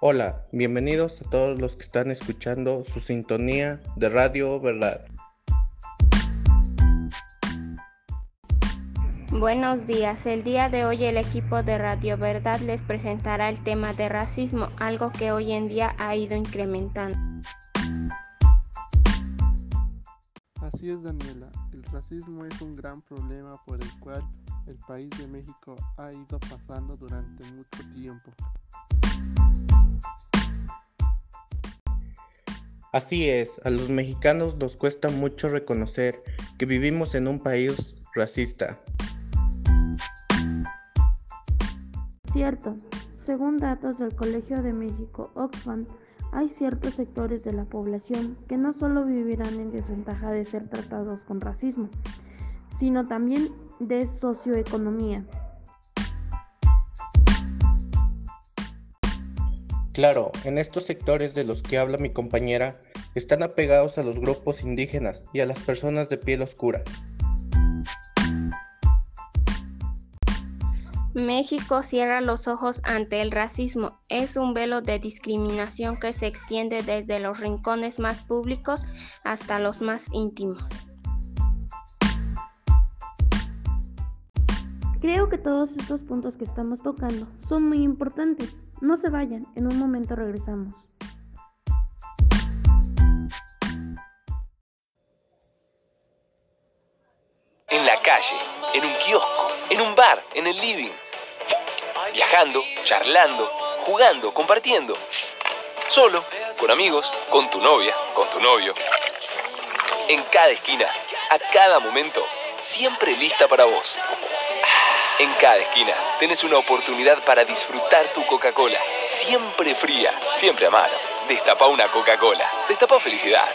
Hola, bienvenidos a todos los que están escuchando su sintonía de Radio Verdad. Buenos días, el día de hoy el equipo de Radio Verdad les presentará el tema de racismo, algo que hoy en día ha ido incrementando. Así es Daniela, el racismo es un gran problema por el cual el país de México ha ido pasando durante mucho tiempo. Así es, a los mexicanos nos cuesta mucho reconocer que vivimos en un país racista. Cierto, según datos del Colegio de México, Oxfam, hay ciertos sectores de la población que no solo vivirán en desventaja de ser tratados con racismo, sino también de socioeconomía. Claro, en estos sectores de los que habla mi compañera, están apegados a los grupos indígenas y a las personas de piel oscura. México cierra los ojos ante el racismo. Es un velo de discriminación que se extiende desde los rincones más públicos hasta los más íntimos. Creo que todos estos puntos que estamos tocando son muy importantes. No se vayan, en un momento regresamos. En la calle, en un kiosco, en un bar, en el living viajando, charlando, jugando, compartiendo. Solo, con amigos, con tu novia, con tu novio. En cada esquina, a cada momento, siempre lista para vos. En cada esquina tenés una oportunidad para disfrutar tu Coca-Cola. Siempre fría, siempre a mano. Destapa una Coca-Cola. Destapa felicidad.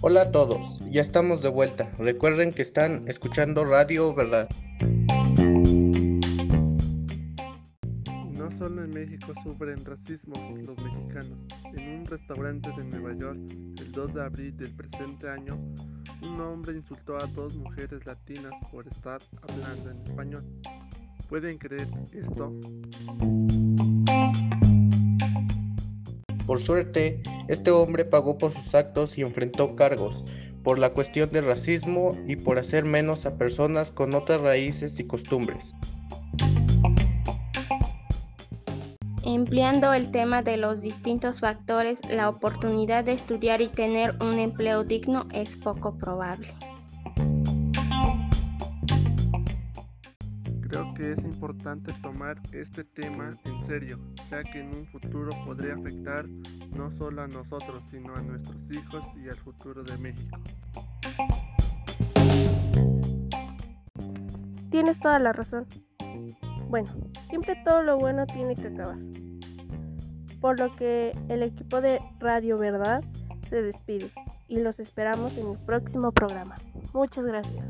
Hola a todos, ya estamos de vuelta. Recuerden que están escuchando Radio Verdad. México sufren racismo los mexicanos. En un restaurante de Nueva York, el 2 de abril del presente año, un hombre insultó a dos mujeres latinas por estar hablando en español. ¿Pueden creer esto? Por suerte, este hombre pagó por sus actos y enfrentó cargos por la cuestión de racismo y por hacer menos a personas con otras raíces y costumbres. Empleando el tema de los distintos factores, la oportunidad de estudiar y tener un empleo digno es poco probable. Creo que es importante tomar este tema en serio, ya que en un futuro podría afectar no solo a nosotros, sino a nuestros hijos y al futuro de México. Tienes toda la razón. Bueno, siempre todo lo bueno tiene que acabar. Por lo que el equipo de Radio Verdad se despide y los esperamos en el próximo programa. Muchas gracias.